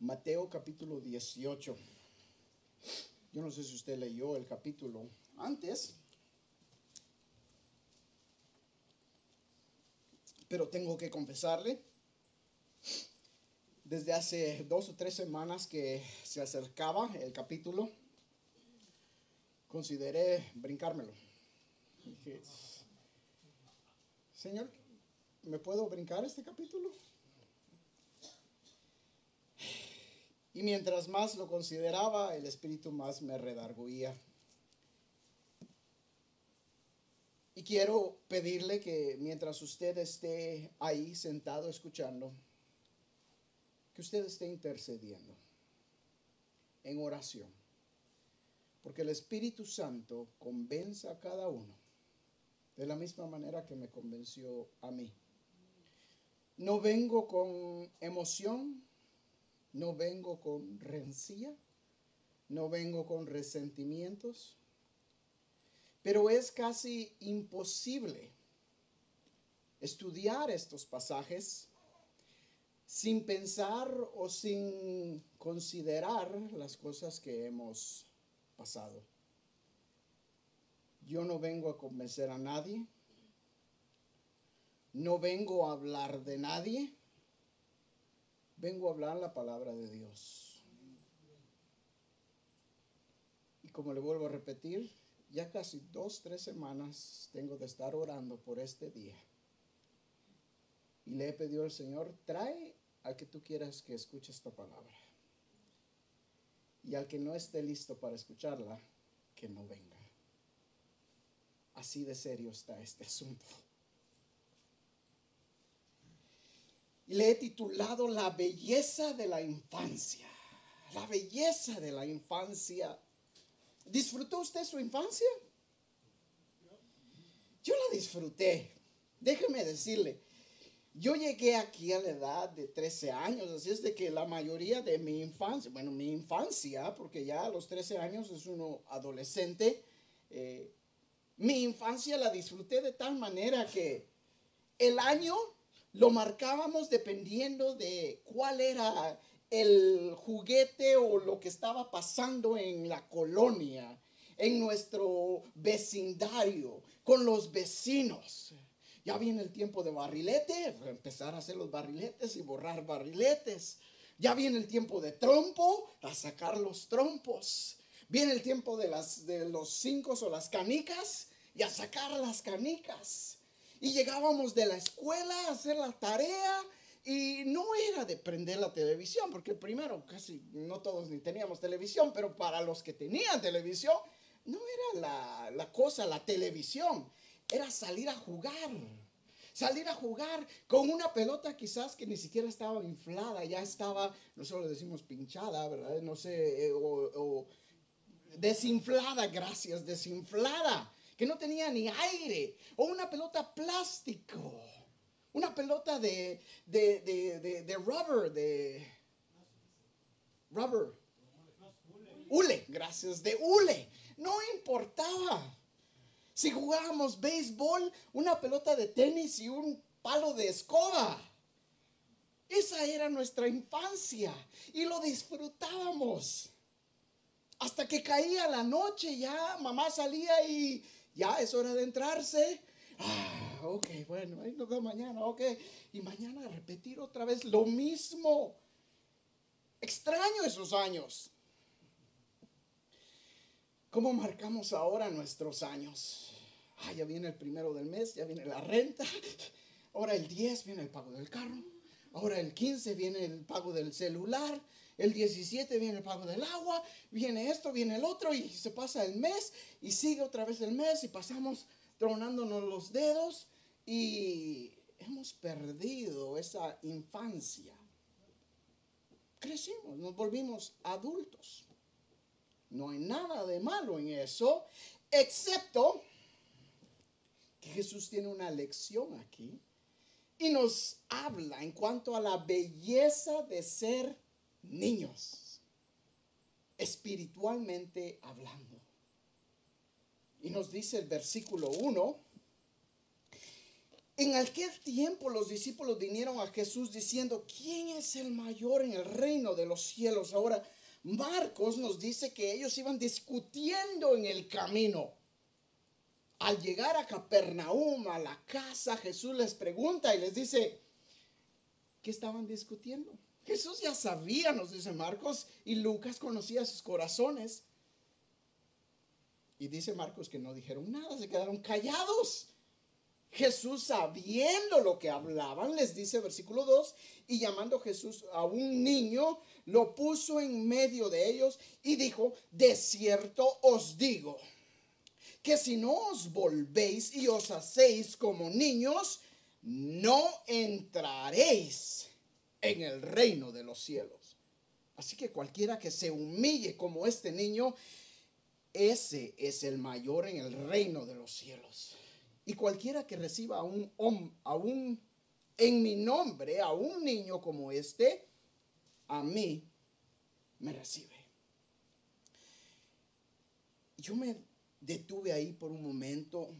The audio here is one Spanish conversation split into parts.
Mateo capítulo 18. Yo no sé si usted leyó el capítulo antes, pero tengo que confesarle, desde hace dos o tres semanas que se acercaba el capítulo, consideré brincármelo. Señor, ¿me puedo brincar este capítulo? Y mientras más lo consideraba, el espíritu más me redarguía. Y quiero pedirle que mientras usted esté ahí sentado escuchando, que usted esté intercediendo en oración. Porque el Espíritu Santo convenza a cada uno de la misma manera que me convenció a mí. No vengo con emoción, no vengo con rencía, no vengo con resentimientos, pero es casi imposible estudiar estos pasajes sin pensar o sin considerar las cosas que hemos pasado. Yo no vengo a convencer a nadie, no vengo a hablar de nadie, vengo a hablar la palabra de Dios. Y como le vuelvo a repetir, ya casi dos, tres semanas tengo de estar orando por este día. Y le he pedido al Señor, trae al que tú quieras que escuche esta palabra. Y al que no esté listo para escucharla, que no venga. Así de serio está este asunto. Y le he titulado La belleza de la infancia. La belleza de la infancia. ¿Disfrutó usted su infancia? Yo la disfruté. Déjeme decirle, yo llegué aquí a la edad de 13 años, así es de que la mayoría de mi infancia, bueno, mi infancia, porque ya a los 13 años es uno adolescente, eh, mi infancia la disfruté de tal manera que el año lo marcábamos dependiendo de cuál era el juguete o lo que estaba pasando en la colonia, en nuestro vecindario, con los vecinos. Ya viene el tiempo de barrilete, empezar a hacer los barriletes y borrar barriletes. Ya viene el tiempo de trompo, a sacar los trompos. Viene el tiempo de, las, de los cinco o las canicas y a sacar las canicas. Y llegábamos de la escuela a hacer la tarea y no era de prender la televisión, porque primero casi no todos ni teníamos televisión, pero para los que tenían televisión, no era la, la cosa, la televisión, era salir a jugar. Salir a jugar con una pelota quizás que ni siquiera estaba inflada, ya estaba, nosotros decimos pinchada, ¿verdad? No sé, eh, o, o desinflada, gracias, desinflada, que no tenía ni aire, o una pelota plástico, una pelota de, de, de, de, rubber, de rubber, hule, gracias, de hule, no importaba. Si jugábamos béisbol, una pelota de tenis y un palo de escoba. Esa era nuestra infancia y lo disfrutábamos. Hasta que caía la noche, ya mamá salía y ya es hora de entrarse. Ah, ok, bueno, ahí nos vemos mañana, ok. Y mañana repetir otra vez lo mismo. Extraño esos años. ¿Cómo marcamos ahora nuestros años? Ah, ya viene el primero del mes, ya viene la renta. Ahora el 10 viene el pago del carro. Ahora el 15 viene el pago del celular. El 17 viene el pago del agua. Viene esto, viene el otro. Y se pasa el mes y sigue otra vez el mes y pasamos tronándonos los dedos. Y hemos perdido esa infancia. Crecimos, nos volvimos adultos. No hay nada de malo en eso, excepto que Jesús tiene una lección aquí y nos habla en cuanto a la belleza de ser niños, espiritualmente hablando. Y nos dice el versículo 1, En aquel tiempo los discípulos vinieron a Jesús diciendo, ¿quién es el mayor en el reino de los cielos? Ahora, Marcos nos dice que ellos iban discutiendo en el camino. Al llegar a Capernaum, a la casa, Jesús les pregunta y les dice, ¿qué estaban discutiendo? Jesús ya sabía, nos dice Marcos, y Lucas conocía sus corazones. Y dice Marcos que no dijeron nada, se quedaron callados. Jesús, sabiendo lo que hablaban, les dice versículo 2, y llamando Jesús a un niño, lo puso en medio de ellos y dijo, de cierto os digo, que si no os volvéis y os hacéis como niños, no entraréis en el reino de los cielos. Así que cualquiera que se humille como este niño, ese es el mayor en el reino de los cielos. Y cualquiera que reciba a un, a un, en mi nombre, a un niño como este, a mí me recibe. Yo me detuve ahí por un momento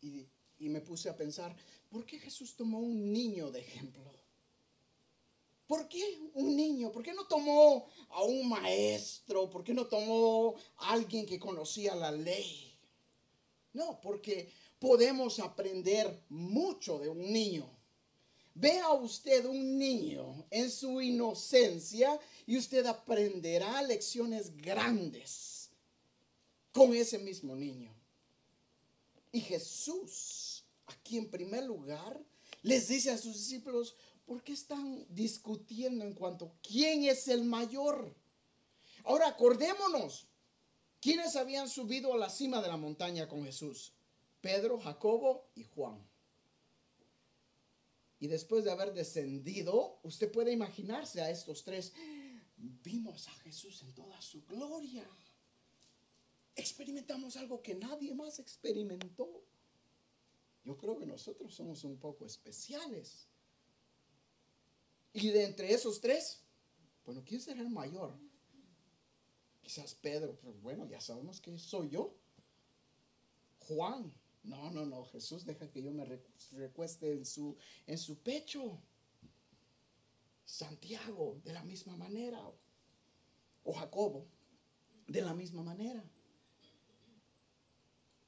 y, y me puse a pensar, ¿por qué Jesús tomó un niño de ejemplo? ¿Por qué un niño? ¿Por qué no tomó a un maestro? ¿Por qué no tomó a alguien que conocía la ley? No, porque podemos aprender mucho de un niño. Vea usted un niño en su inocencia y usted aprenderá lecciones grandes con ese mismo niño. Y Jesús, aquí en primer lugar, les dice a sus discípulos, ¿por qué están discutiendo en cuanto a quién es el mayor? Ahora acordémonos, ¿quiénes habían subido a la cima de la montaña con Jesús? Pedro, Jacobo y Juan. Y después de haber descendido, usted puede imaginarse a estos tres. Vimos a Jesús en toda su gloria. Experimentamos algo que nadie más experimentó. Yo creo que nosotros somos un poco especiales. Y de entre esos tres, bueno, ¿quién será el mayor? Quizás Pedro, pero bueno, ya sabemos que soy yo. Juan, no, no, no, Jesús deja que yo me recueste en su, en su pecho. Santiago, de la misma manera. O Jacobo, de la misma manera.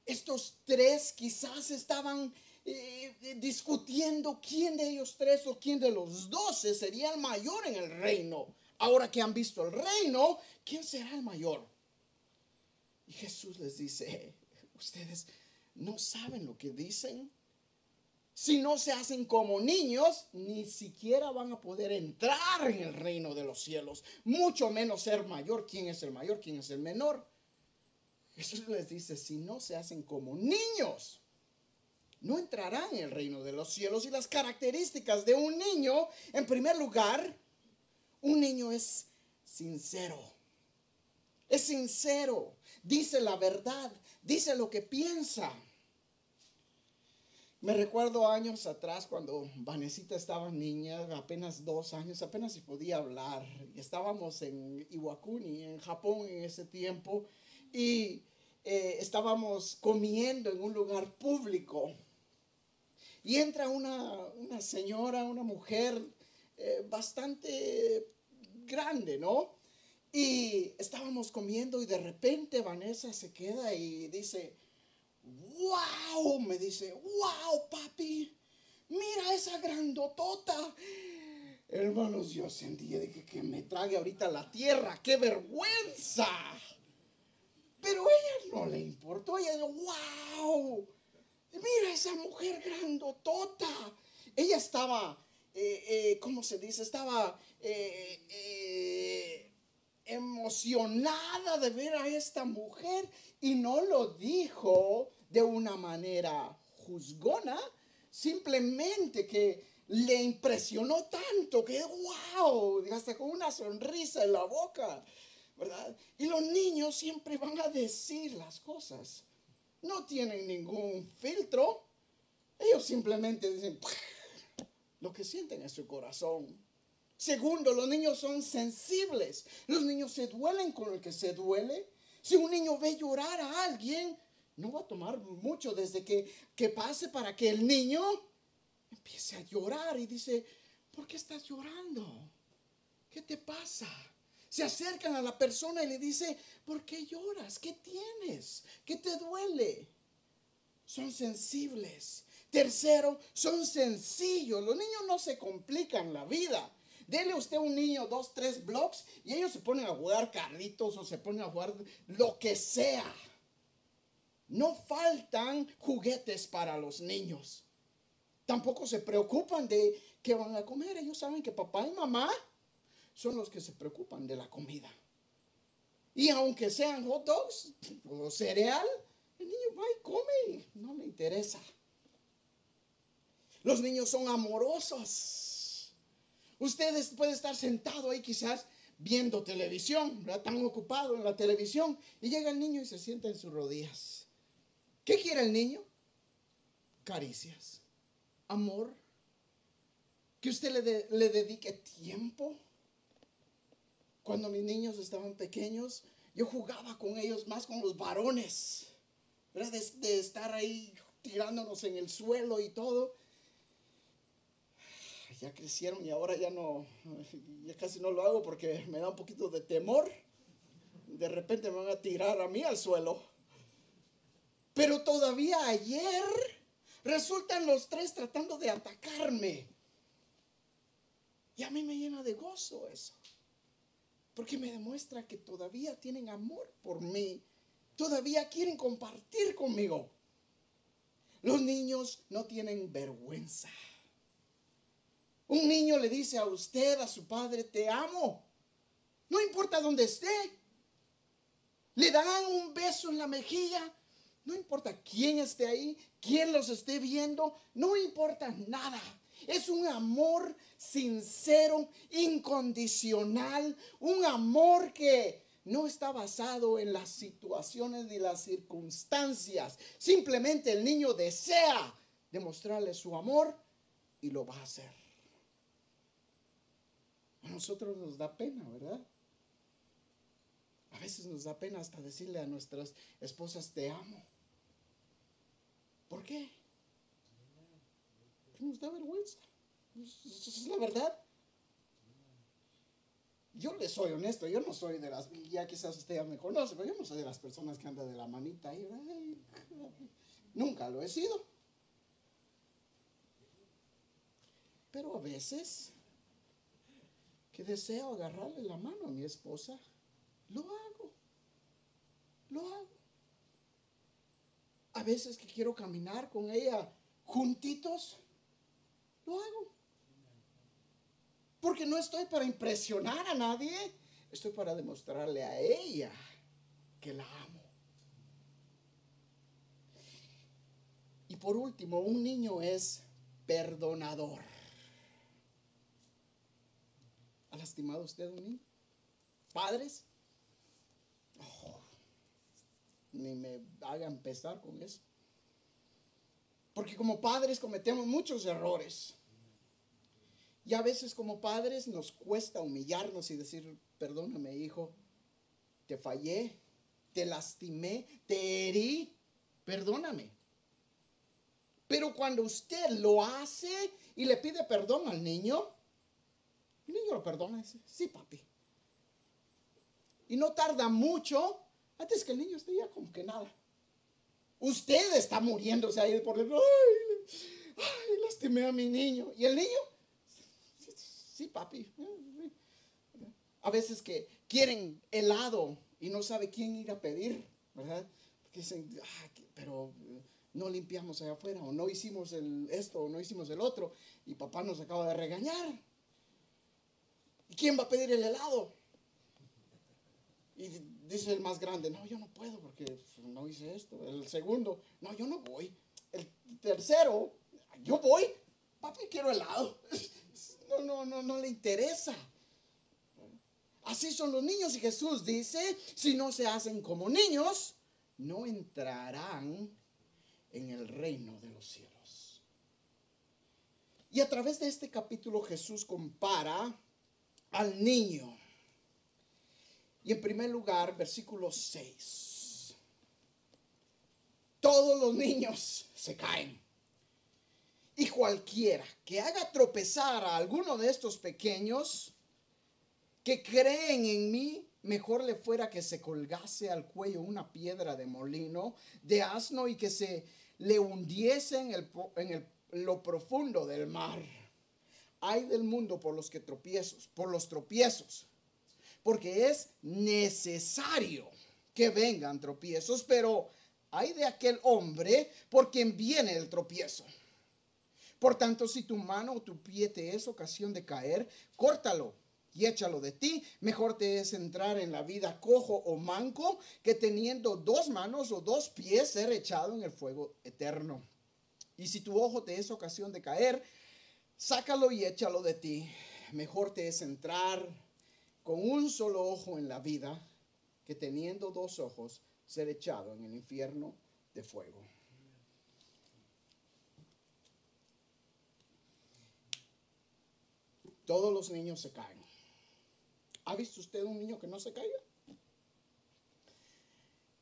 Estos tres quizás estaban discutiendo quién de ellos tres o quién de los doce sería el mayor en el reino. Ahora que han visto el reino, ¿quién será el mayor? Y Jesús les dice, ustedes no saben lo que dicen. Si no se hacen como niños, ni siquiera van a poder entrar en el reino de los cielos, mucho menos ser mayor. ¿Quién es el mayor? ¿Quién es el menor? Jesús les dice, si no se hacen como niños, no entrarán en el reino de los cielos. Y las características de un niño, en primer lugar, un niño es sincero. Es sincero, dice la verdad, dice lo que piensa. Me recuerdo años atrás cuando Vanesita estaba niña, apenas dos años, apenas si podía hablar. Estábamos en Iwakuni, en Japón en ese tiempo, y eh, estábamos comiendo en un lugar público. Y entra una, una señora, una mujer eh, bastante grande, ¿no? Y estábamos comiendo y de repente Vanessa se queda y dice, wow, me dice, wow, papi, mira esa grandotota. Hermanos, yo sentía de que, me trague ahorita la tierra, qué vergüenza. Pero ella no le importó, ella dijo, wow, mira esa mujer grandotota. Ella estaba, eh, eh, ¿cómo se dice? Estaba eh, emocionada de ver a esta mujer y no lo dijo de una manera juzgona, simplemente que le impresionó tanto que, wow, hasta con una sonrisa en la boca, ¿verdad? Y los niños siempre van a decir las cosas, no tienen ningún filtro, ellos simplemente dicen lo que sienten en su corazón. Segundo, los niños son sensibles. Los niños se duelen con el que se duele. Si un niño ve llorar a alguien, no va a tomar mucho desde que, que pase para que el niño empieza a llorar y dice, ¿por qué estás llorando? ¿Qué te pasa? Se acercan a la persona y le dice, ¿por qué lloras? ¿Qué tienes? ¿Qué te duele? Son sensibles. Tercero, son sencillos. Los niños no se complican la vida. Dele usted un niño dos, tres blocks y ellos se ponen a jugar carritos o se ponen a jugar lo que sea. No faltan juguetes para los niños. Tampoco se preocupan de qué van a comer. Ellos saben que papá y mamá son los que se preocupan de la comida. Y aunque sean hot dogs o cereal, el niño va y come, no le interesa. Los niños son amorosos. Ustedes pueden estar sentado ahí quizás viendo televisión, tan ocupado en la televisión, y llega el niño y se sienta en sus rodillas. ¿Qué quiere el niño? Caricias, amor, que usted le, le dedique tiempo. Cuando mis niños estaban pequeños, yo jugaba con ellos más con los varones, ¿verdad? de estar ahí tirándonos en el suelo y todo ya crecieron y ahora ya no, ya casi no lo hago porque me da un poquito de temor. De repente me van a tirar a mí al suelo. Pero todavía ayer resultan los tres tratando de atacarme. Y a mí me llena de gozo eso. Porque me demuestra que todavía tienen amor por mí. Todavía quieren compartir conmigo. Los niños no tienen vergüenza. Un niño le dice a usted, a su padre, te amo. No importa dónde esté. Le dan un beso en la mejilla. No importa quién esté ahí, quién los esté viendo. No importa nada. Es un amor sincero, incondicional. Un amor que no está basado en las situaciones ni las circunstancias. Simplemente el niño desea demostrarle su amor y lo va a hacer. A nosotros nos da pena, ¿verdad? A veces nos da pena hasta decirle a nuestras esposas, te amo. ¿Por qué? Nos da vergüenza. Es la verdad. Yo le soy honesto, yo no soy de las, ya quizás usted ya me conoce, pero yo no soy de las personas que andan de la manita ahí. Nunca lo he sido. Pero a veces que deseo agarrarle la mano a mi esposa, lo hago. Lo hago. A veces que quiero caminar con ella juntitos, lo hago. Porque no estoy para impresionar a nadie, estoy para demostrarle a ella que la amo. Y por último, un niño es perdonador. ¿Ha lastimado usted a un niño? ¿Padres? Oh, ni me hagan pesar con eso. Porque como padres cometemos muchos errores. Y a veces como padres nos cuesta humillarnos y decir, perdóname hijo, te fallé, te lastimé, te herí, perdóname. Pero cuando usted lo hace y le pide perdón al niño, el niño lo perdona dice, sí, papi. Y no tarda mucho antes que el niño esté ya como que nada. Usted está muriéndose ahí por dentro. Ay, lastimé a mi niño. ¿Y el niño? Sí, papi. A veces que quieren helado y no sabe quién ir a pedir, ¿verdad? Porque dicen, pero no limpiamos allá afuera, o no hicimos esto, o no hicimos el otro, y papá nos acaba de regañar. ¿Y quién va a pedir el helado? Y dice el más grande, no, yo no puedo porque no hice esto. El segundo, no, yo no voy. El tercero, yo voy. Papi, quiero helado. No, no, no, no le interesa. Así son los niños y Jesús dice, si no se hacen como niños, no entrarán en el reino de los cielos. Y a través de este capítulo Jesús compara al niño. Y en primer lugar, versículo 6. Todos los niños se caen. Y cualquiera que haga tropezar a alguno de estos pequeños que creen en mí, mejor le fuera que se colgase al cuello una piedra de molino, de asno y que se le hundiese en, el, en lo profundo del mar. Hay del mundo por los que tropiezos, por los tropiezos, porque es necesario que vengan tropiezos, pero hay de aquel hombre por quien viene el tropiezo. Por tanto, si tu mano o tu pie te es ocasión de caer, córtalo y échalo de ti. Mejor te es entrar en la vida cojo o manco que teniendo dos manos o dos pies ser echado en el fuego eterno. Y si tu ojo te es ocasión de caer, sácalo y échalo de ti. Mejor te es entrar con un solo ojo en la vida que teniendo dos ojos ser echado en el infierno de fuego. Todos los niños se caen. ¿Ha visto usted un niño que no se caiga?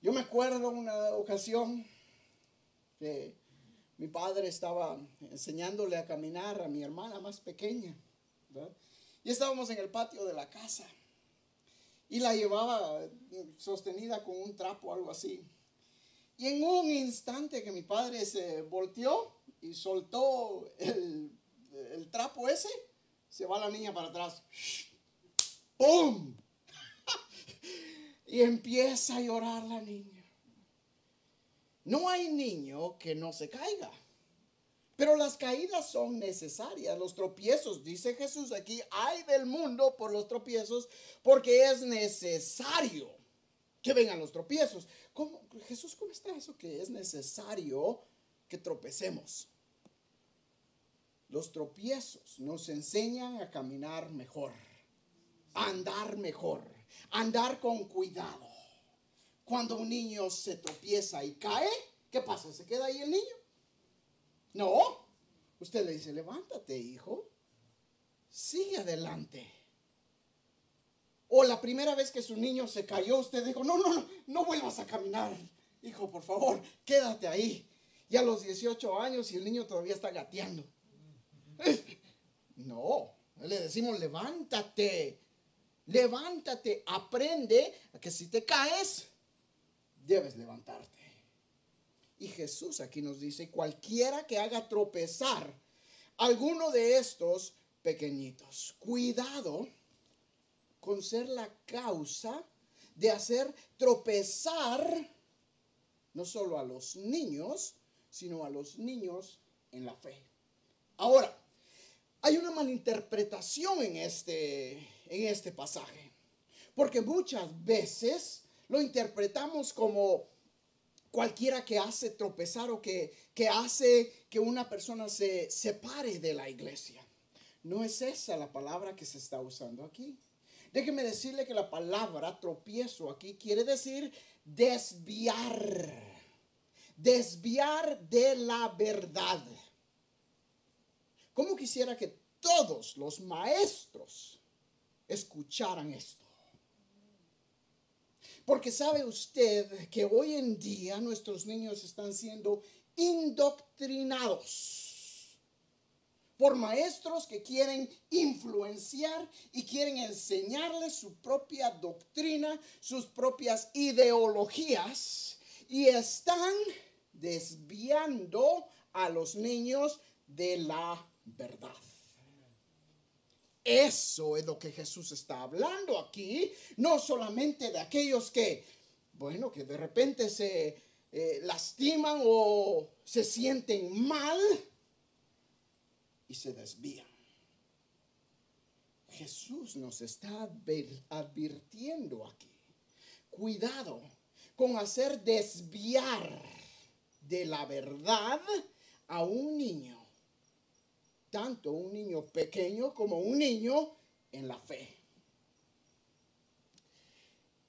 Yo me acuerdo una ocasión que mi padre estaba enseñándole a caminar a mi hermana más pequeña. Y estábamos en el patio de la casa. Y la llevaba sostenida con un trapo algo así. Y en un instante que mi padre se volteó y soltó el, el trapo ese, se va la niña para atrás. ¡Pum! y empieza a llorar la niña. No hay niño que no se caiga. Pero las caídas son necesarias, los tropiezos, dice Jesús aquí, hay del mundo por los tropiezos, porque es necesario que vengan los tropiezos. ¿Cómo, Jesús, ¿cómo está eso que es necesario que tropecemos? Los tropiezos nos enseñan a caminar mejor andar mejor, andar con cuidado. Cuando un niño se tropieza y cae, ¿qué pasa? ¿Se queda ahí el niño? No. Usted le dice, levántate, hijo. Sigue adelante. O la primera vez que su niño se cayó, usted dijo, no, no, no, no vuelvas a caminar. Hijo, por favor, quédate ahí. Y a los 18 años y el niño todavía está gateando. No, le decimos, levántate levántate, aprende a que si te caes, debes levantarte. Y Jesús aquí nos dice, cualquiera que haga tropezar alguno de estos pequeñitos, cuidado con ser la causa de hacer tropezar no solo a los niños, sino a los niños en la fe. Ahora, hay una malinterpretación en este, en este pasaje, porque muchas veces lo interpretamos como cualquiera que hace tropezar o que, que hace que una persona se separe de la iglesia. No es esa la palabra que se está usando aquí. Déjeme decirle que la palabra tropiezo aquí quiere decir desviar, desviar de la verdad. ¿Cómo quisiera que todos los maestros escucharan esto? Porque sabe usted que hoy en día nuestros niños están siendo indoctrinados por maestros que quieren influenciar y quieren enseñarles su propia doctrina, sus propias ideologías y están desviando a los niños de la verdad. Eso es lo que Jesús está hablando aquí, no solamente de aquellos que, bueno, que de repente se eh, lastiman o se sienten mal y se desvían. Jesús nos está advirtiendo aquí. Cuidado con hacer desviar de la verdad a un niño tanto un niño pequeño como un niño en la fe.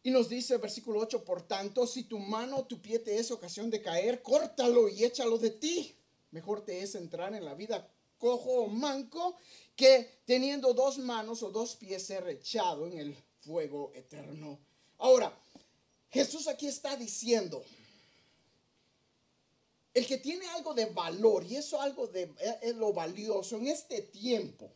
Y nos dice el versículo 8, por tanto, si tu mano o tu pie te es ocasión de caer, córtalo y échalo de ti. Mejor te es entrar en la vida cojo o manco que teniendo dos manos o dos pies ser echado en el fuego eterno. Ahora, Jesús aquí está diciendo, el que tiene algo de valor, y eso algo de es lo valioso en este tiempo,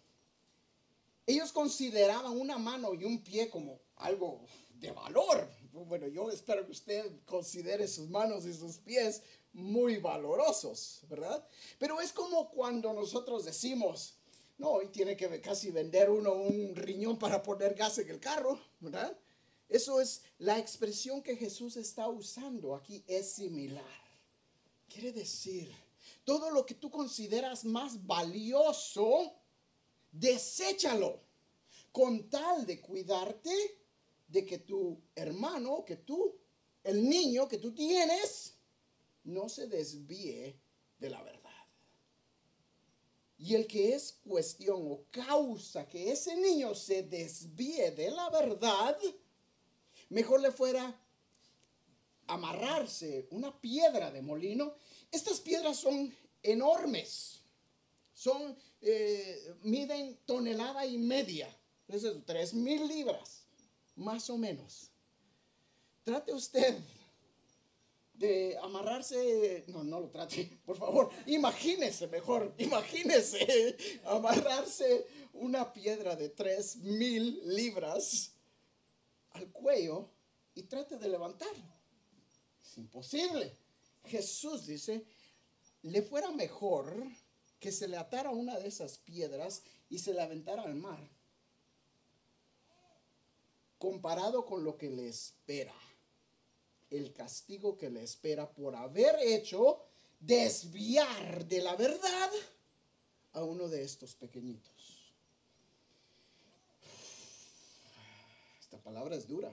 ellos consideraban una mano y un pie como algo de valor. Bueno, yo espero que usted considere sus manos y sus pies muy valorosos, ¿verdad? Pero es como cuando nosotros decimos, no, hoy tiene que casi vender uno un riñón para poner gas en el carro, ¿verdad? Eso es la expresión que Jesús está usando aquí, es similar. Quiere decir, todo lo que tú consideras más valioso, deséchalo con tal de cuidarte de que tu hermano, que tú, el niño que tú tienes, no se desvíe de la verdad. Y el que es cuestión o causa que ese niño se desvíe de la verdad, mejor le fuera amarrarse una piedra de molino. Estas piedras son enormes, son, eh, miden tonelada y media, es tres mil libras, más o menos. Trate usted de amarrarse, no, no lo trate, por favor, imagínese mejor, imagínese amarrarse una piedra de tres mil libras al cuello y trate de levantarlo. Es imposible. Jesús dice, le fuera mejor que se le atara una de esas piedras y se la aventara al mar, comparado con lo que le espera el castigo que le espera por haber hecho desviar de la verdad a uno de estos pequeñitos. Esta palabra es dura.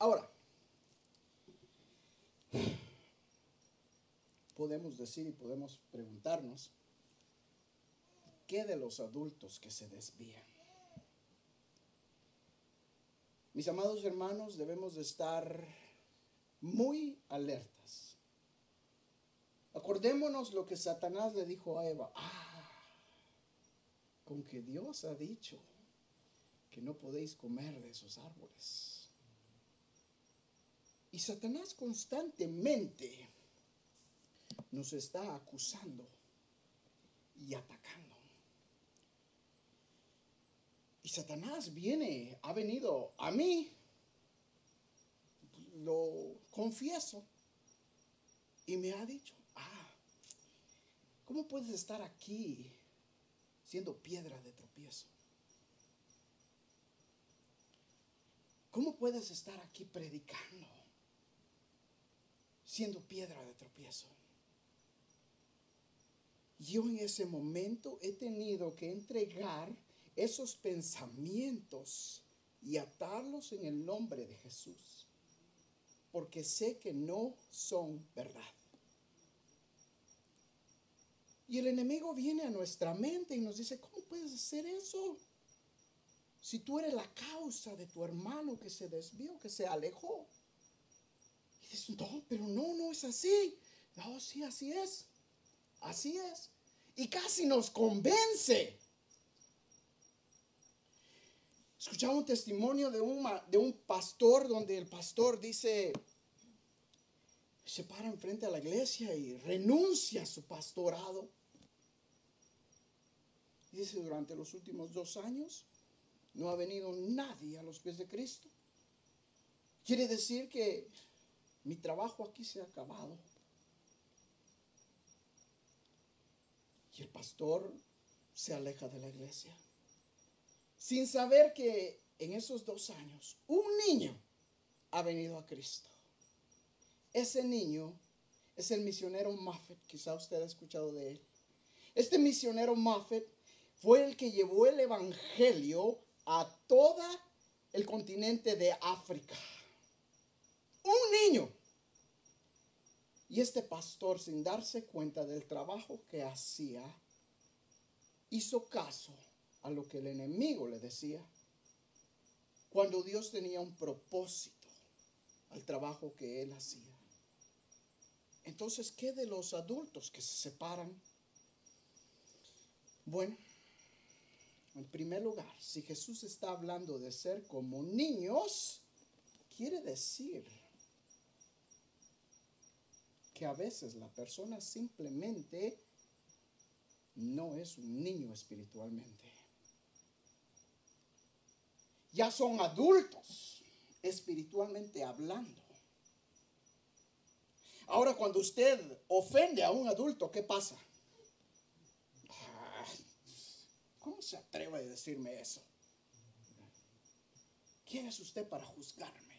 Ahora, podemos decir y podemos preguntarnos, ¿qué de los adultos que se desvían? Mis amados hermanos, debemos de estar muy alertas. Acordémonos lo que Satanás le dijo a Eva. Ah, con que Dios ha dicho que no podéis comer de esos árboles. Y Satanás constantemente nos está acusando y atacando. Y Satanás viene, ha venido a mí, lo confieso, y me ha dicho, ah, ¿cómo puedes estar aquí siendo piedra de tropiezo? ¿Cómo puedes estar aquí predicando siendo piedra de tropiezo? Yo en ese momento he tenido que entregar esos pensamientos y atarlos en el nombre de Jesús, porque sé que no son verdad. Y el enemigo viene a nuestra mente y nos dice, ¿cómo puedes hacer eso? Si tú eres la causa de tu hermano que se desvió, que se alejó. No, pero no, no es así. No, sí, así es. Así es. Y casi nos convence. Escuchaba un testimonio de un, de un pastor donde el pastor dice, se para enfrente a la iglesia y renuncia a su pastorado. Dice, durante los últimos dos años no ha venido nadie a los pies de Cristo. Quiere decir que mi trabajo aquí se ha acabado. Y el pastor se aleja de la iglesia sin saber que en esos dos años un niño ha venido a Cristo. Ese niño es el misionero Muffet, quizá usted ha escuchado de él. Este misionero Muffet fue el que llevó el Evangelio a todo el continente de África. Un niño. Y este pastor, sin darse cuenta del trabajo que hacía, hizo caso a lo que el enemigo le decía, cuando Dios tenía un propósito al trabajo que él hacía. Entonces, ¿qué de los adultos que se separan? Bueno, en primer lugar, si Jesús está hablando de ser como niños, quiere decir que a veces la persona simplemente no es un niño espiritualmente. Ya son adultos espiritualmente hablando. Ahora cuando usted ofende a un adulto, ¿qué pasa? Ah, ¿Cómo se atreve a decirme eso? ¿Quién es usted para juzgarme?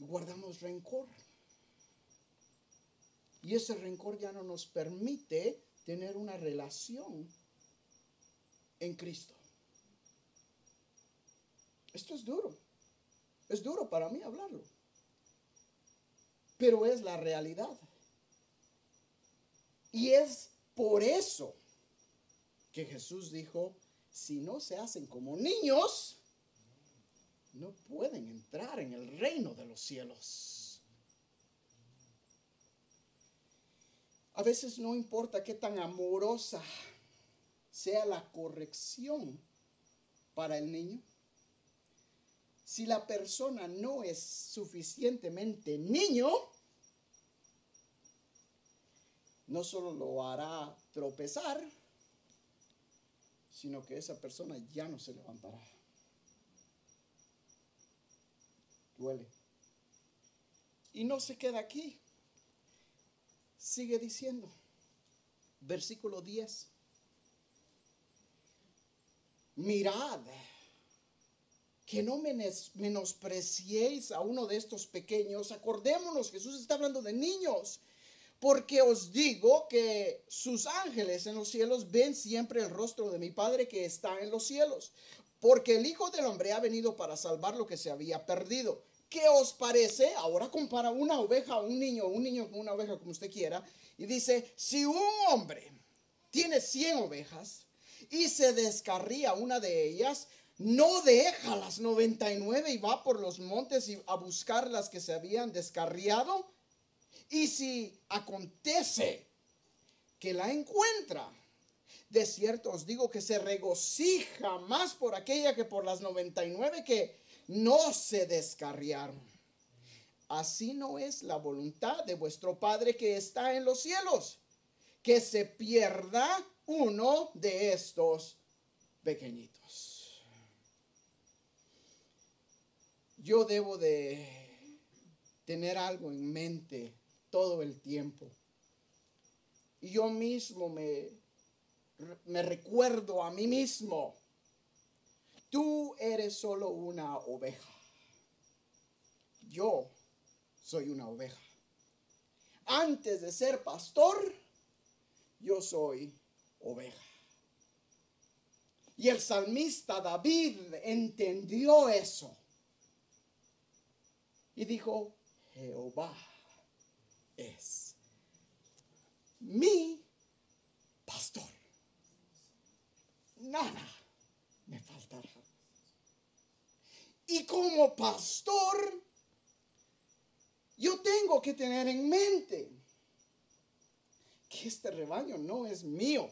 Guardamos rencor. Y ese rencor ya no nos permite tener una relación en Cristo. Esto es duro. Es duro para mí hablarlo. Pero es la realidad. Y es por eso que Jesús dijo, si no se hacen como niños, no pueden entrar en el reino de los cielos. A veces no importa qué tan amorosa sea la corrección para el niño. Si la persona no es suficientemente niño, no solo lo hará tropezar, sino que esa persona ya no se levantará. Duele. Y no se queda aquí. Sigue diciendo, versículo 10. Mirad, que no menospreciéis a uno de estos pequeños. Acordémonos, Jesús está hablando de niños porque os digo que sus ángeles en los cielos ven siempre el rostro de mi Padre que está en los cielos. Porque el Hijo del Hombre ha venido para salvar lo que se había perdido. ¿Qué os parece? Ahora compara una oveja a un niño, un niño con una oveja como usted quiera. Y dice, si un hombre tiene 100 ovejas y se descarría una de ellas, no deja las 99 y va por los montes a buscar las que se habían descarriado y si acontece que la encuentra, de cierto os digo que se regocija más por aquella que por las 99 que no se descarriaron. Así no es la voluntad de vuestro Padre que está en los cielos, que se pierda uno de estos pequeñitos. Yo debo de tener algo en mente todo el tiempo. Y yo mismo me, me recuerdo a mí mismo, tú eres solo una oveja. Yo soy una oveja. Antes de ser pastor, yo soy oveja. Y el salmista David entendió eso. Y dijo, Jehová es mi pastor. Nada me faltará. Y como pastor, yo tengo que tener en mente que este rebaño no es mío.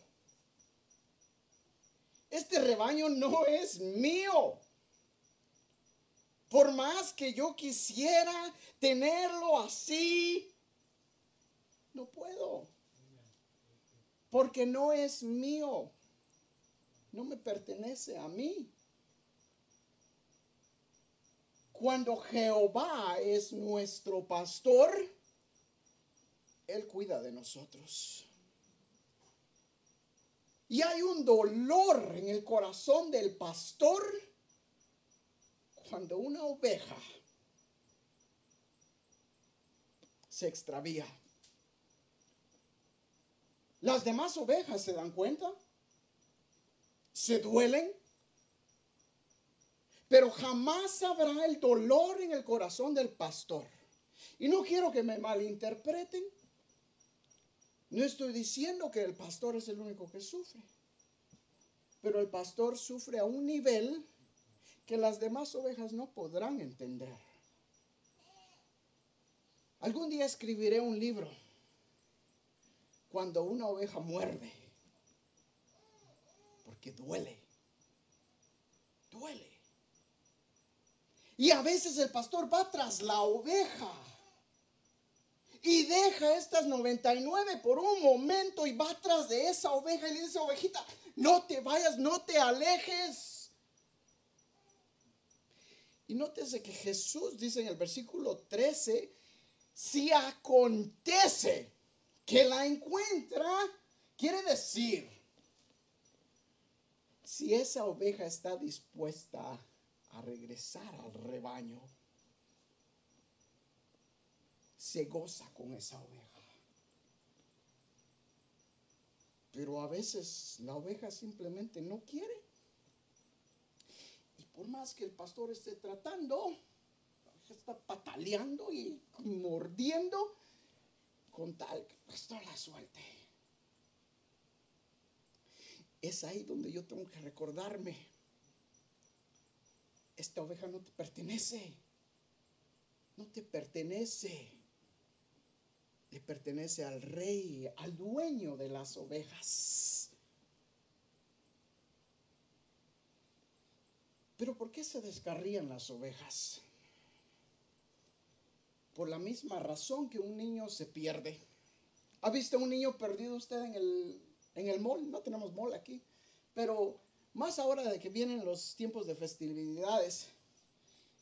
Este rebaño no es mío. Por más que yo quisiera tenerlo así, no puedo. Porque no es mío. No me pertenece a mí. Cuando Jehová es nuestro pastor, Él cuida de nosotros. Y hay un dolor en el corazón del pastor cuando una oveja se extravía. Las demás ovejas se dan cuenta, se duelen, pero jamás habrá el dolor en el corazón del pastor. Y no quiero que me malinterpreten. No estoy diciendo que el pastor es el único que sufre, pero el pastor sufre a un nivel que las demás ovejas no podrán entender. Algún día escribiré un libro cuando una oveja muerde. Porque duele. Duele. Y a veces el pastor va tras la oveja y deja estas 99 por un momento y va tras de esa oveja y le dice, ovejita, no te vayas, no te alejes. Y nótese que Jesús dice en el versículo 13, si acontece que la encuentra, quiere decir, si esa oveja está dispuesta a regresar al rebaño, se goza con esa oveja. Pero a veces la oveja simplemente no quiere. Y por más que el pastor esté tratando, está pataleando y mordiendo con tal que el pastor la suelte. Es ahí donde yo tengo que recordarme esta oveja no te pertenece. No te pertenece. Le pertenece al rey, al dueño de las ovejas. Pero ¿por qué se descarrían las ovejas? Por la misma razón que un niño se pierde. ¿Ha visto un niño perdido usted en el, en el mall? No tenemos mall aquí. Pero más ahora de que vienen los tiempos de festividades.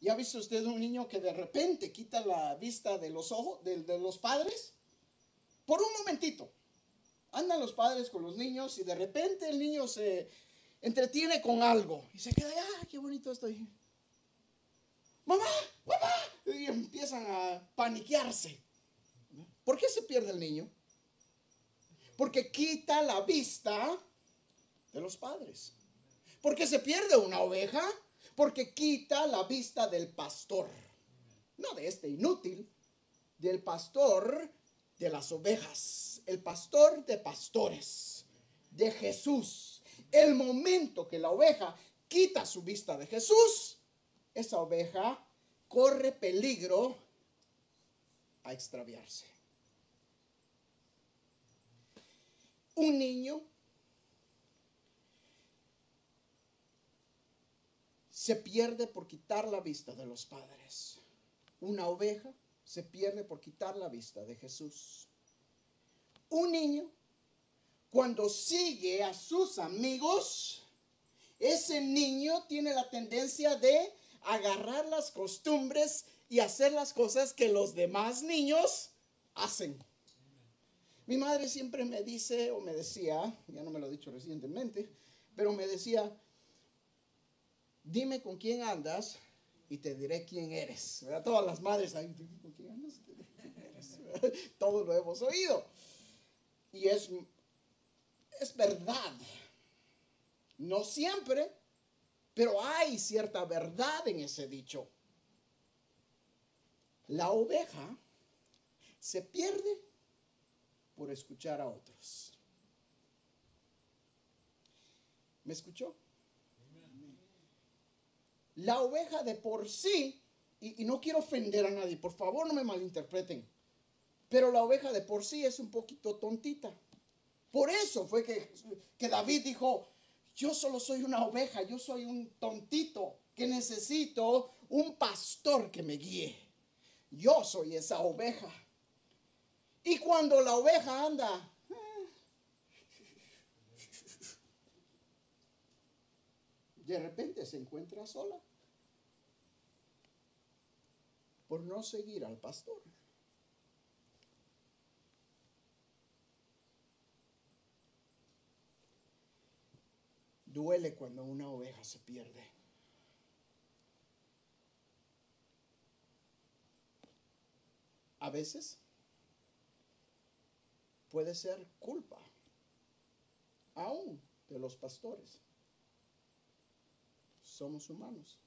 ¿Ya ha visto usted un niño que de repente quita la vista de los ojos de, los padres? Por un momentito. Andan los padres con los niños y de repente el niño se entretiene con algo y se queda, ah, qué bonito estoy. Mamá, mamá. Y empiezan a paniquearse. ¿Por qué se pierde el niño? Porque quita la vista de los padres. Porque se pierde una oveja, porque quita la vista del pastor. No de este inútil, del pastor de las ovejas, el pastor de pastores, de Jesús. El momento que la oveja quita su vista de Jesús, esa oveja corre peligro a extraviarse. Un niño se pierde por quitar la vista de los padres. Una oveja se pierde por quitar la vista de Jesús. Un niño, cuando sigue a sus amigos, ese niño tiene la tendencia de agarrar las costumbres y hacer las cosas que los demás niños hacen. Mi madre siempre me dice o me decía, ya no me lo he dicho recientemente, pero me decía, dime con quién andas y te diré quién eres. Todas las madres ahí, con quién andas, Todos lo hemos oído. Y es, es verdad. No siempre, pero hay cierta verdad en ese dicho. La oveja se pierde por escuchar a otros. ¿Me escuchó? La oveja de por sí, y, no quiero ofender a nadie, por favor no me malinterpreten, pero la oveja de por sí es un poquito tontita. Por eso fue que, que David dijo, yo solo soy una oveja, yo soy un tontito que necesito un pastor que me guíe. Yo soy esa oveja. Y cuando la oveja anda, de repente se encuentra sola. por no seguir al pastor. Duele cuando una oveja se pierde. A veces puede ser culpa, aún de los pastores. Somos humanos.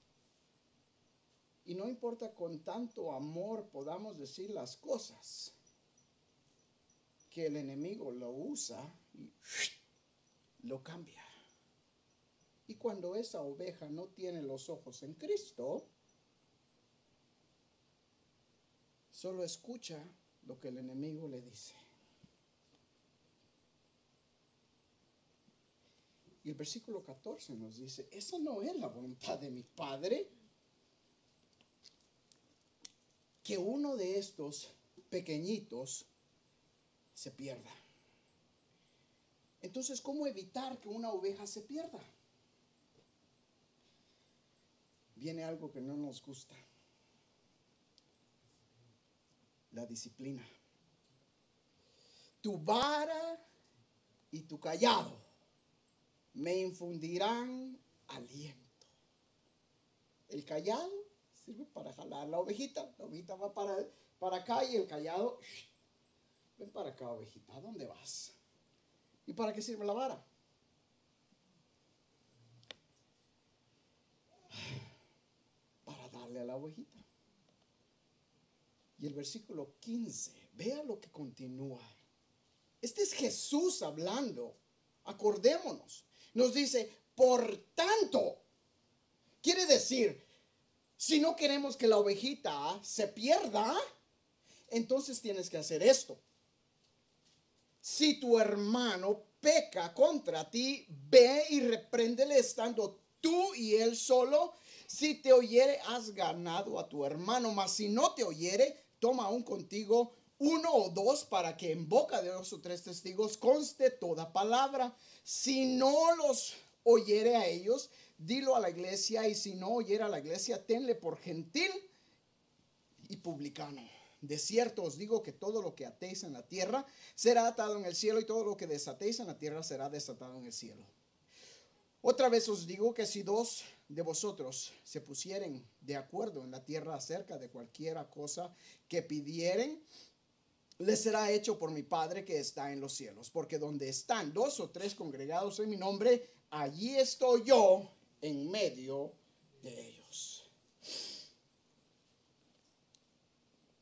Y no importa con tanto amor podamos decir las cosas, que el enemigo lo usa y lo cambia. Y cuando esa oveja no tiene los ojos en Cristo, solo escucha lo que el enemigo le dice. El versículo 14 nos dice, esa no es la voluntad de mi Padre que uno de estos pequeñitos se pierda. Entonces, ¿cómo evitar que una oveja se pierda? Viene algo que no nos gusta. La disciplina. Tu vara y tu callado me infundirán aliento. El callado sirve para jalar la ovejita. La ovejita va para, para acá y el callado, ven para acá ovejita, ¿a dónde vas? ¿Y para qué sirve la vara? Para darle a la ovejita. Y el versículo 15, vea lo que continúa. Este es Jesús hablando. Acordémonos. Nos dice, por tanto, quiere decir, si no queremos que la ovejita se pierda, entonces tienes que hacer esto. Si tu hermano peca contra ti, ve y repréndele estando tú y él solo. Si te oyere, has ganado a tu hermano, mas si no te oyere, toma aún contigo uno o dos para que en boca de dos o tres testigos conste toda palabra. Si no los oyere a ellos, dilo a la iglesia y si no oyere a la iglesia, tenle por gentil y publicano. De cierto os digo que todo lo que atéis en la tierra será atado en el cielo y todo lo que desatéis en la tierra será desatado en el cielo. Otra vez os digo que si dos de vosotros se pusieren de acuerdo en la tierra acerca de cualquiera cosa que pidieren, les será hecho por mi Padre que está en los cielos. Porque donde están dos o tres congregados en mi nombre, allí estoy yo en medio de ellos.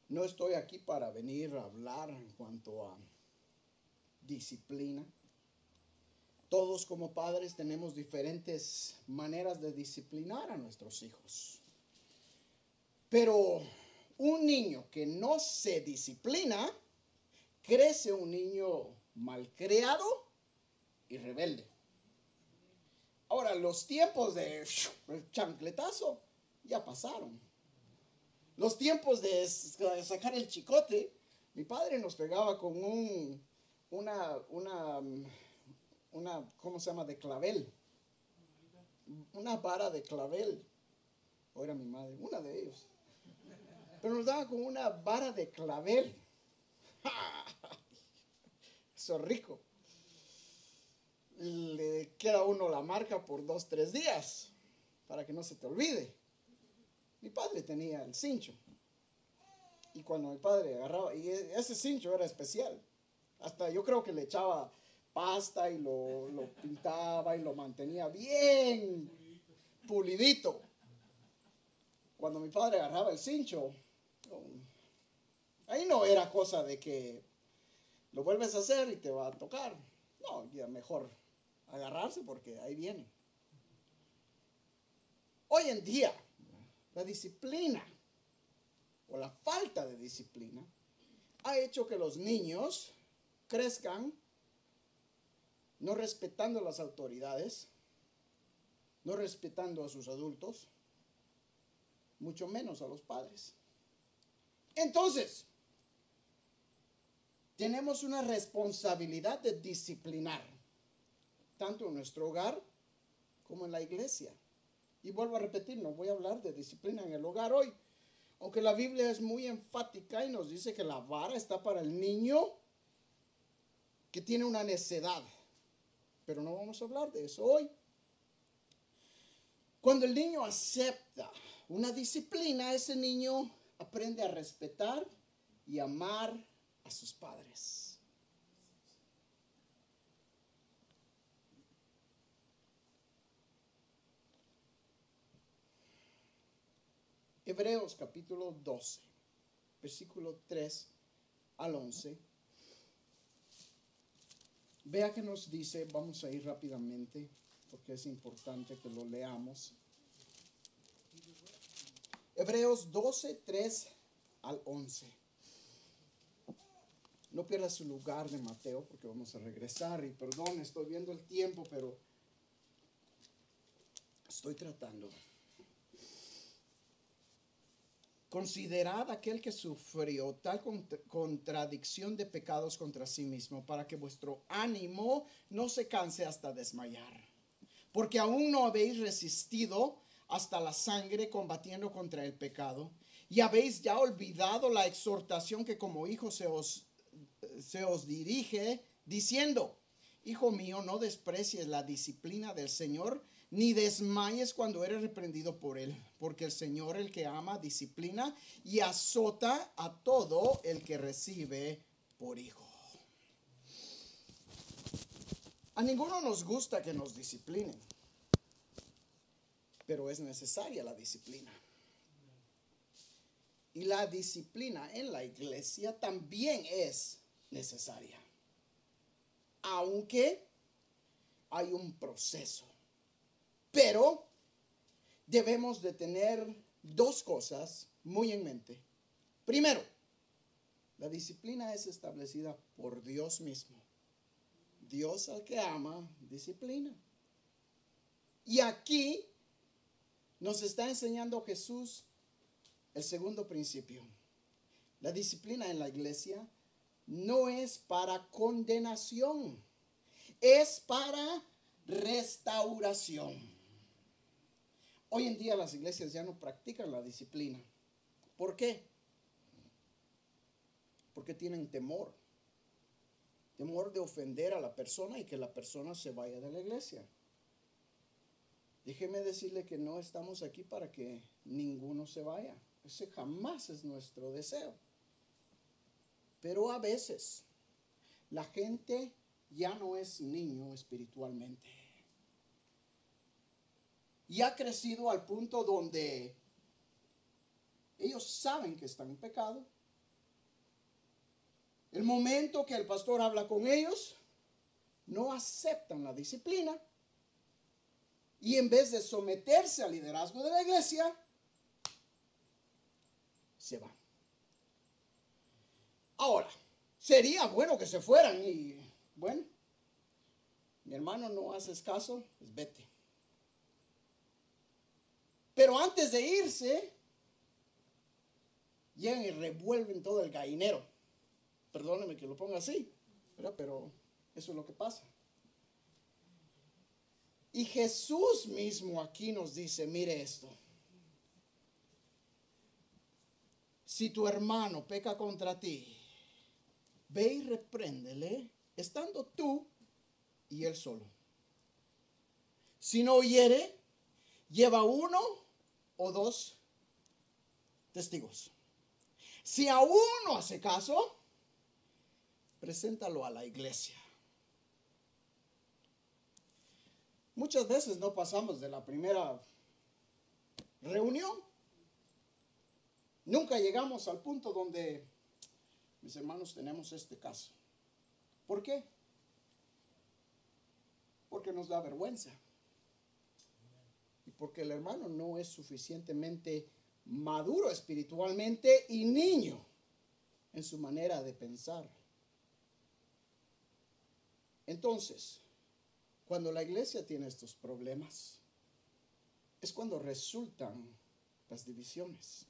No estoy aquí para venir a hablar en cuanto a disciplina. Todos como padres tenemos diferentes maneras de disciplinar a nuestros hijos. Pero un niño que no se disciplina, crece un niño malcriado y rebelde. Ahora, los tiempos de chancletazo ya pasaron. Los tiempos de sacar el chicote, mi padre nos pegaba con un, una, una, una, ¿cómo se llama? De clavel. Una vara de clavel. O era mi madre, una de ellos. Pero nos daba con una vara de clavel. Rico. Le queda uno la marca por dos, tres días, para que no se te olvide. Mi padre tenía el cincho. Y cuando mi padre agarraba, y e, ese cincho era especial. Hasta yo creo que le echaba pasta y lo, lo pintaba y lo mantenía bien pulidito. Cuando mi padre agarraba el cincho, ahí no era cosa de que lo vuelves a hacer y te va a tocar. No, ya mejor agarrarse porque ahí viene. Hoy en día, la disciplina o la falta de disciplina ha hecho que los niños crezcan no respetando las autoridades, no respetando a sus adultos, mucho menos a los padres. Entonces, tenemos una responsabilidad de disciplinar, tanto en nuestro hogar como en la iglesia. Y vuelvo a repetir, no voy a hablar de disciplina en el hogar hoy, aunque la Biblia es muy enfática y nos dice que la vara está para el niño que tiene una necedad. Pero no vamos a hablar de eso hoy. Cuando el niño acepta una disciplina, ese niño aprende a respetar y amar a sus padres. Hebreos capítulo 12, versículo 3 al 11. Vea que nos dice, vamos a ir rápidamente porque es importante que lo leamos. Hebreos 12, 3 al 11. No pierda su lugar de Mateo porque vamos a regresar y perdón, estoy viendo el tiempo, pero estoy tratando. Considerad aquel que sufrió tal contradicción de pecados contra sí mismo, para que vuestro ánimo no se canse hasta desmayar. Porque aún no habéis resistido hasta la sangre combatiendo contra el pecado, y habéis ya olvidado la exhortación que como hijo se os, se os dirige, diciendo, Hijo mío, no desprecies la disciplina del Señor, ni desmayes cuando eres reprendido por él, porque el Señor el que ama disciplina y azota a todo el que recibe por hijo. A ninguno nos gusta que nos disciplinen, pero es necesaria la disciplina. Y la disciplina en la iglesia también es necesaria, aunque hay un proceso pero debemos de tener dos cosas muy en mente. Primero, la disciplina es establecida por Dios mismo. Dios al que ama, disciplina. Y aquí nos está enseñando Jesús el segundo principio. La disciplina en la iglesia no es para condenación, es para restauración. Hoy en día las iglesias ya no practican la disciplina. ¿Por qué? Porque tienen temor. Temor de ofender a la persona y que la persona se vaya de la iglesia. Déjeme decirle que no estamos aquí para que ninguno se vaya. Ese jamás es nuestro deseo. Pero a veces la gente ya no es niño espiritualmente y ha crecido al punto donde ellos saben que están en pecado. El momento que el pastor habla con ellos, no aceptan la disciplina y en vez de someterse al liderazgo de la iglesia, se van. Ahora, sería bueno que se fueran y, bueno, mi hermano no haces caso, pues vete. Pero antes de irse, llegan y revuelven todo el gallinero. Perdóneme que lo ponga así, pero eso es lo que pasa. Y Jesús mismo aquí nos dice, mire esto. Si tu hermano peca contra ti, ve y repréndele, estando tú y él solo. Si no oyere, lleva uno o dos testigos. Si aún no hace caso, preséntalo a la iglesia. Muchas veces no pasamos de la primera reunión. Nunca llegamos al punto donde, mis hermanos, tenemos este caso. ¿Por qué? Porque nos da vergüenza porque el hermano no es suficientemente maduro espiritualmente y niño en su manera de pensar. Entonces, cuando la iglesia tiene estos problemas, es cuando resultan las divisiones.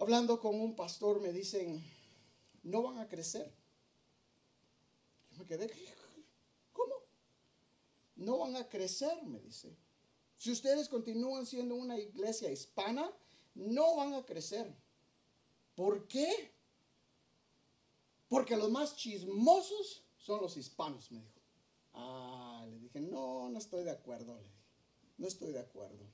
Hablando con un pastor me dicen, no van a crecer. Yo me quedé, no van a crecer, me dice. Si ustedes continúan siendo una iglesia hispana, no van a crecer. ¿Por qué? Porque los más chismosos son los hispanos, me dijo. Ah, le dije, no, no estoy de acuerdo, le dije. No estoy de acuerdo.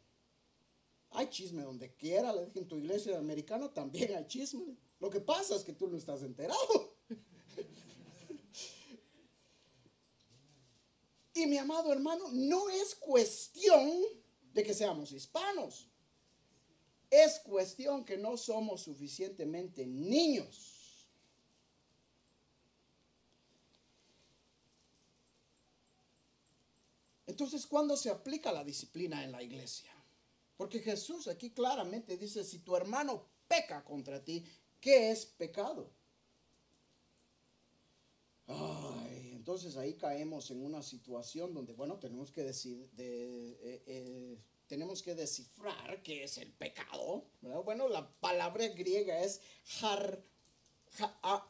Hay chisme donde quiera, le dije, en tu iglesia americana también hay chisme. Lo que pasa es que tú no estás enterado. Y mi amado hermano, no es cuestión de que seamos hispanos. Es cuestión que no somos suficientemente niños. Entonces, ¿cuándo se aplica la disciplina en la iglesia? Porque Jesús aquí claramente dice, si tu hermano peca contra ti, ¿qué es pecado? Entonces ahí caemos en una situación donde, bueno, tenemos que decir, de, eh, eh, tenemos que descifrar qué es el pecado. Bueno, la palabra griega es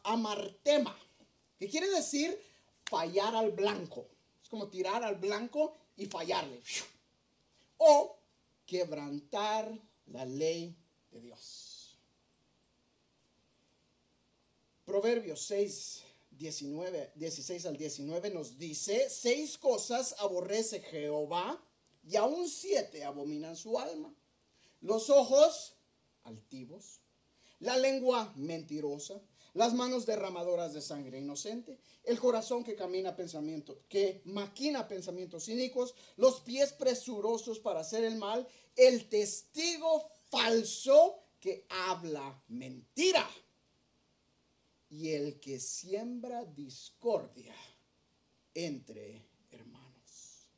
amartema, que quiere decir fallar al blanco. Es como tirar al blanco y fallarle. O quebrantar la ley de Dios. Proverbios 6, 19, 16 al 19 nos dice, seis cosas aborrece Jehová y aún siete abominan su alma. Los ojos altivos, la lengua mentirosa, las manos derramadoras de sangre inocente, el corazón que camina pensamiento, que maquina pensamientos cínicos, los pies presurosos para hacer el mal, el testigo falso que habla mentira y el que siembra discordia entre hermanos.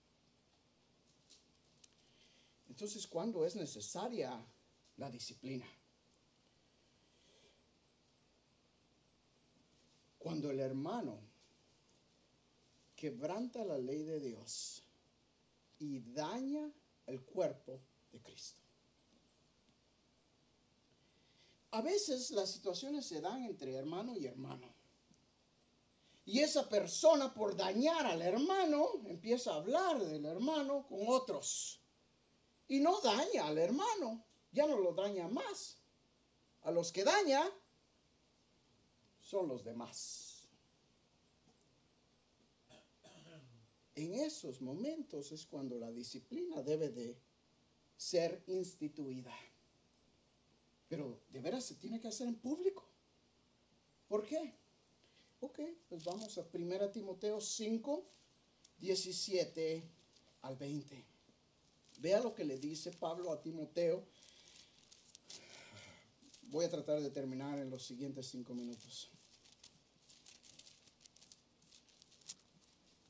Entonces, ¿cuándo es necesaria la disciplina? Cuando el hermano quebranta la ley de Dios y daña el cuerpo de Cristo. A veces las situaciones se dan entre hermano y hermano. Y esa persona por dañar al hermano empieza a hablar del hermano con otros. Y no daña al hermano, ya no lo daña más. A los que daña son los demás. En esos momentos es cuando la disciplina debe de ser instituida. Pero de veras se tiene que hacer en público. ¿Por qué? Ok, pues vamos a 1 Timoteo 5, 17 al 20. Vea lo que le dice Pablo a Timoteo. Voy a tratar de terminar en los siguientes cinco minutos.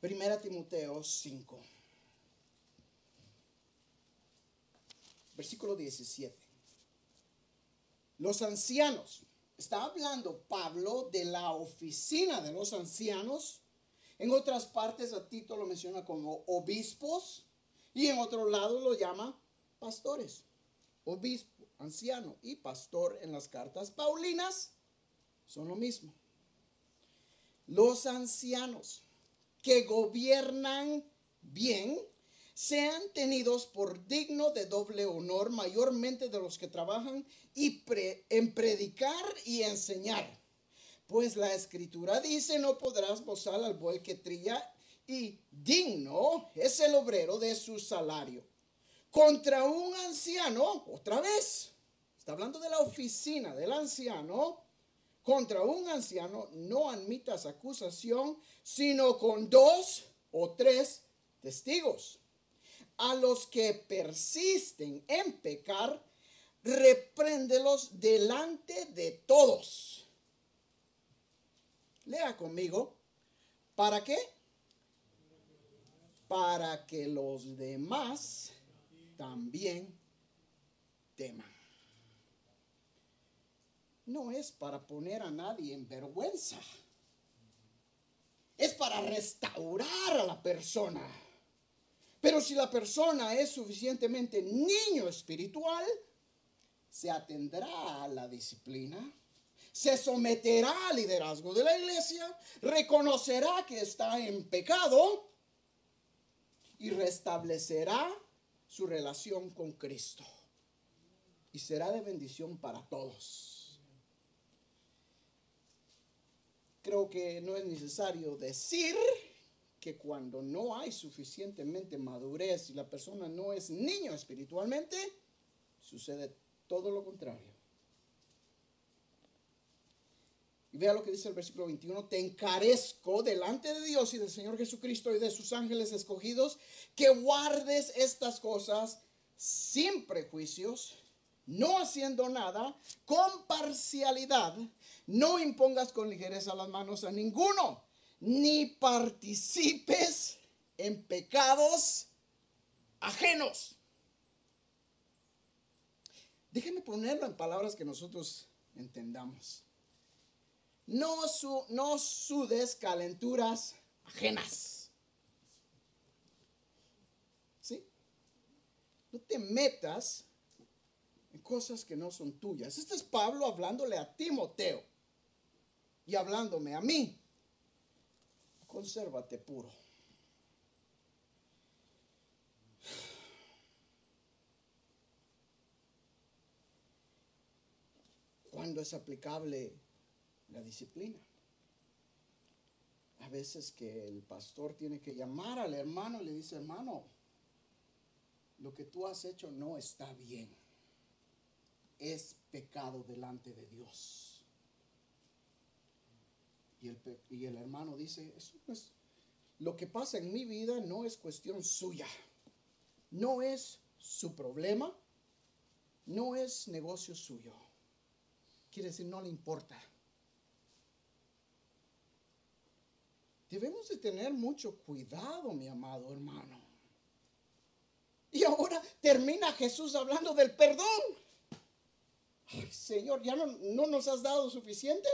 Primera Timoteo 5, versículo 17. Los ancianos. Está hablando Pablo de la oficina de los ancianos. En otras partes a Tito lo menciona como obispos y en otro lado lo llama pastores. Obispo, anciano y pastor en las cartas paulinas son lo mismo. Los ancianos que gobiernan bien sean tenidos por digno de doble honor, mayormente de los que trabajan y en predicar y enseñar. Pues la escritura dice, no podrás gozar al buey que trilla y digno es el obrero de su salario. Contra un anciano, otra vez, está hablando de la oficina del anciano, contra un anciano no admitas acusación, sino con dos o tres testigos a los que persisten en pecar, repréndelos delante de todos. Lea conmigo. ¿Para qué? Para que los demás también teman. No es para poner a nadie en vergüenza. Es para restaurar a la persona pero si la persona es suficientemente niño espiritual, se atendrá a la disciplina, se someterá al liderazgo de la iglesia, reconocerá que está en pecado y restablecerá su relación con Cristo. Y será de bendición para todos. Creo que no es necesario decir que cuando no hay suficientemente madurez y la persona no es niño espiritualmente, sucede todo lo contrario. Y vea lo que dice el versículo 21, te encarezco delante de Dios y del Señor Jesucristo y de sus ángeles escogidos, que guardes estas cosas sin prejuicios, no haciendo nada, con parcialidad, no impongas con ligereza las manos a ninguno ni participes en pecados ajenos. Déjenme ponerlo en palabras que nosotros entendamos. No, su, no sudes calenturas ajenas. ¿Sí? no te metas en cosas que no son tuyas. Este es Pablo hablándole a Timoteo y hablándome a mí. Consérvate puro. ¿Cuándo es aplicable la disciplina? A veces que el pastor tiene que llamar al hermano y le dice, hermano, lo que tú has hecho no está bien. Es pecado delante de Dios. Y el, hermano dice, eso es, lo que pasa en mi vida no es cuestión suya. No es su problema. No es negocio suyo. Quiere decir, no le importa. Debemos de tener mucho cuidado, mi amado hermano. Y ahora termina Jesús hablando del perdón. Señor, ¿ya no, nos has dado suficiente?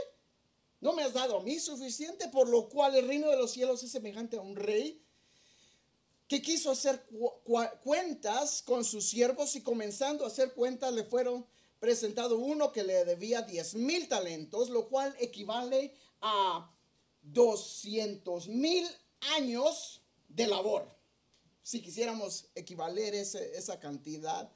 ¿No me has dado a mí suficiente? Por lo cual el reino de los cielos es semejante a un rey que quiso hacer cuentas con sus siervos y comenzando a hacer cuentas le fueron presentado uno que le debía 10 mil talentos, lo cual equivale a 200 mil años de labor. Si quisiéramos equivaler esa cantidad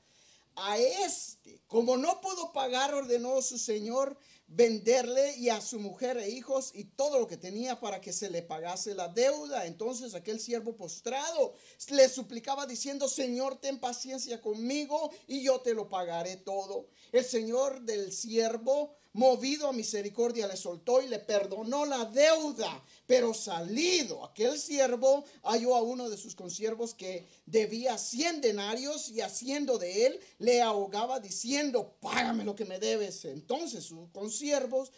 a este, como no pudo pagar, ordenó su señor venderle y a su mujer e hijos y todo lo que tenía para que se le pagase la deuda. Entonces aquel siervo postrado le suplicaba diciendo, Señor, ten paciencia conmigo y yo te lo pagaré todo. El señor del siervo movido a misericordia, le soltó y le perdonó la deuda. Pero salido aquel siervo, halló a uno de sus consiervos que debía cien denarios y haciendo de él, le ahogaba diciendo, págame lo que me debes. Entonces sus consiervos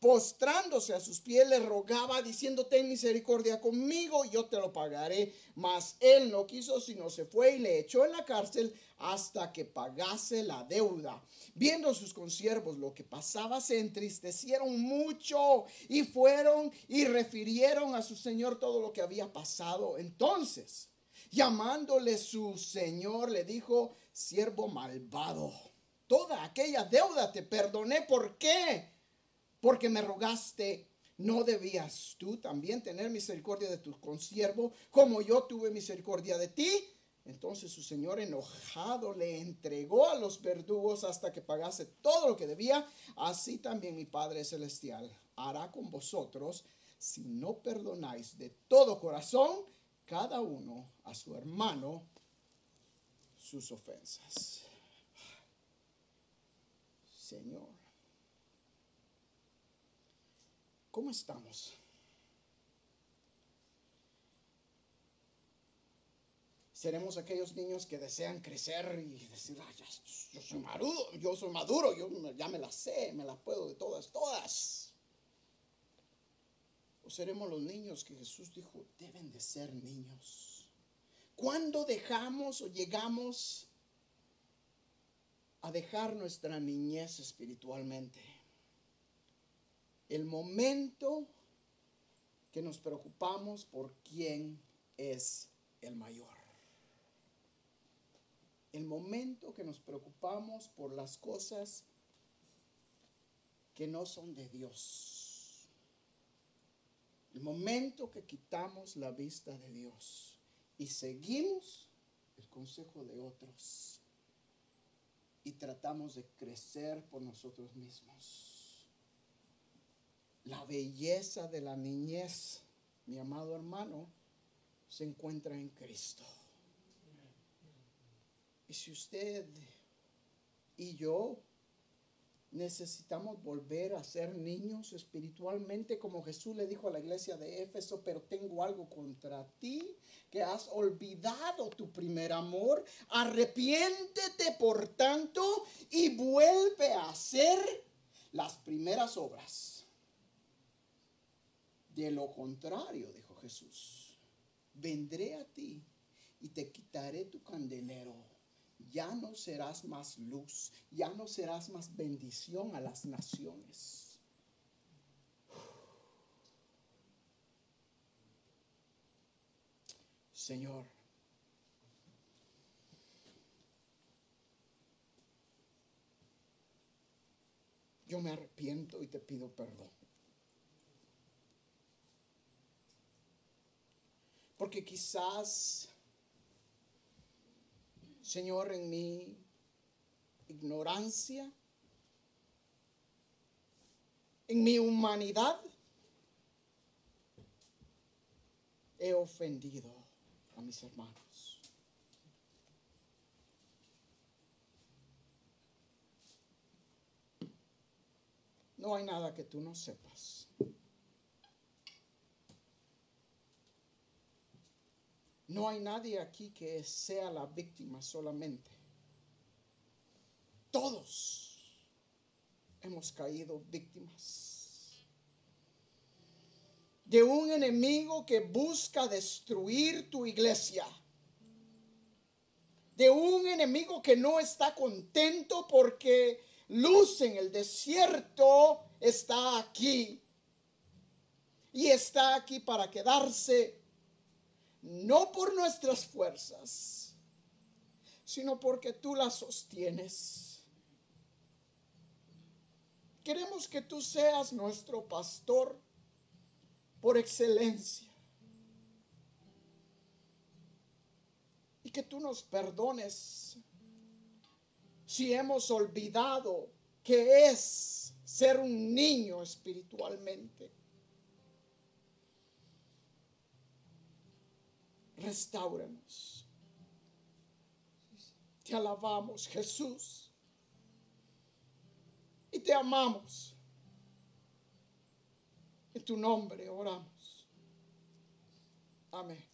postrándose a sus pies, le rogaba diciendo, ten misericordia conmigo, yo te lo pagaré. Mas él no quiso, sino se fue y le echó en la cárcel hasta que pagase la deuda. Viendo sus consiervos lo que pasaba, se entristecieron mucho y fueron y refirieron a su señor todo lo que había pasado. Entonces, llamándole su señor, le dijo, siervo malvado, toda aquella deuda te perdoné, ¿por qué? Porque me rogaste. ¿No debías tú también tener misericordia de tu consiervo como yo tuve misericordia de ti? Entonces su señor enojado le entregó a los verdugos hasta que pagase todo lo que debía. Así también mi Padre Celestial hará con vosotros si no perdonáis de todo corazón cada uno a su hermano sus ofensas. Señor. ¿Cómo estamos? Seremos aquellos niños que desean crecer y decir, ah, yo soy maduro, yo soy maduro, yo ya me la sé, me la puedo de todas, todas. O seremos los niños que Jesús dijo, deben de ser niños. ¿Cuándo dejamos o llegamos a dejar nuestra niñez espiritualmente? El momento que nos preocupamos por quién es el mayor. El momento que nos preocupamos por las cosas que no son de Dios. El momento que quitamos la vista de Dios y seguimos el consejo de otros y tratamos de crecer por nosotros mismos la belleza de la niñez, mi amado hermano, se encuentra en Cristo. Y si usted y yo necesitamos volver a ser niños espiritualmente, como Jesús le dijo a la iglesia de Éfeso, pero tengo algo contra ti, que has olvidado tu primer amor, arrepiéntete por tanto y vuelve a hacer las primeras obras. De lo contrario, dijo Jesús, vendré a ti y te quitaré tu candelero. Ya no serás más luz, ya no serás más bendición a las naciones. Señor, yo me arrepiento y te pido perdón. Porque quizás, Señor, en mi ignorancia, en mi humanidad, he ofendido a mis hermanos. No hay nada que tú no sepas. No hay nadie aquí que sea la víctima solamente. Todos hemos caído víctimas de un enemigo que busca destruir tu iglesia. De un enemigo que no está contento porque luz en el desierto está aquí. Y está aquí para quedarse, no por nuestras fuerzas, sino porque tú la sostienes. Queremos que tú seas nuestro pastor por excelencia. Y que tú nos perdones si hemos olvidado que es ser un niño espiritualmente. Restauranos. Te alabamos, Jesús. Y te amamos. En tu nombre oramos. Amén.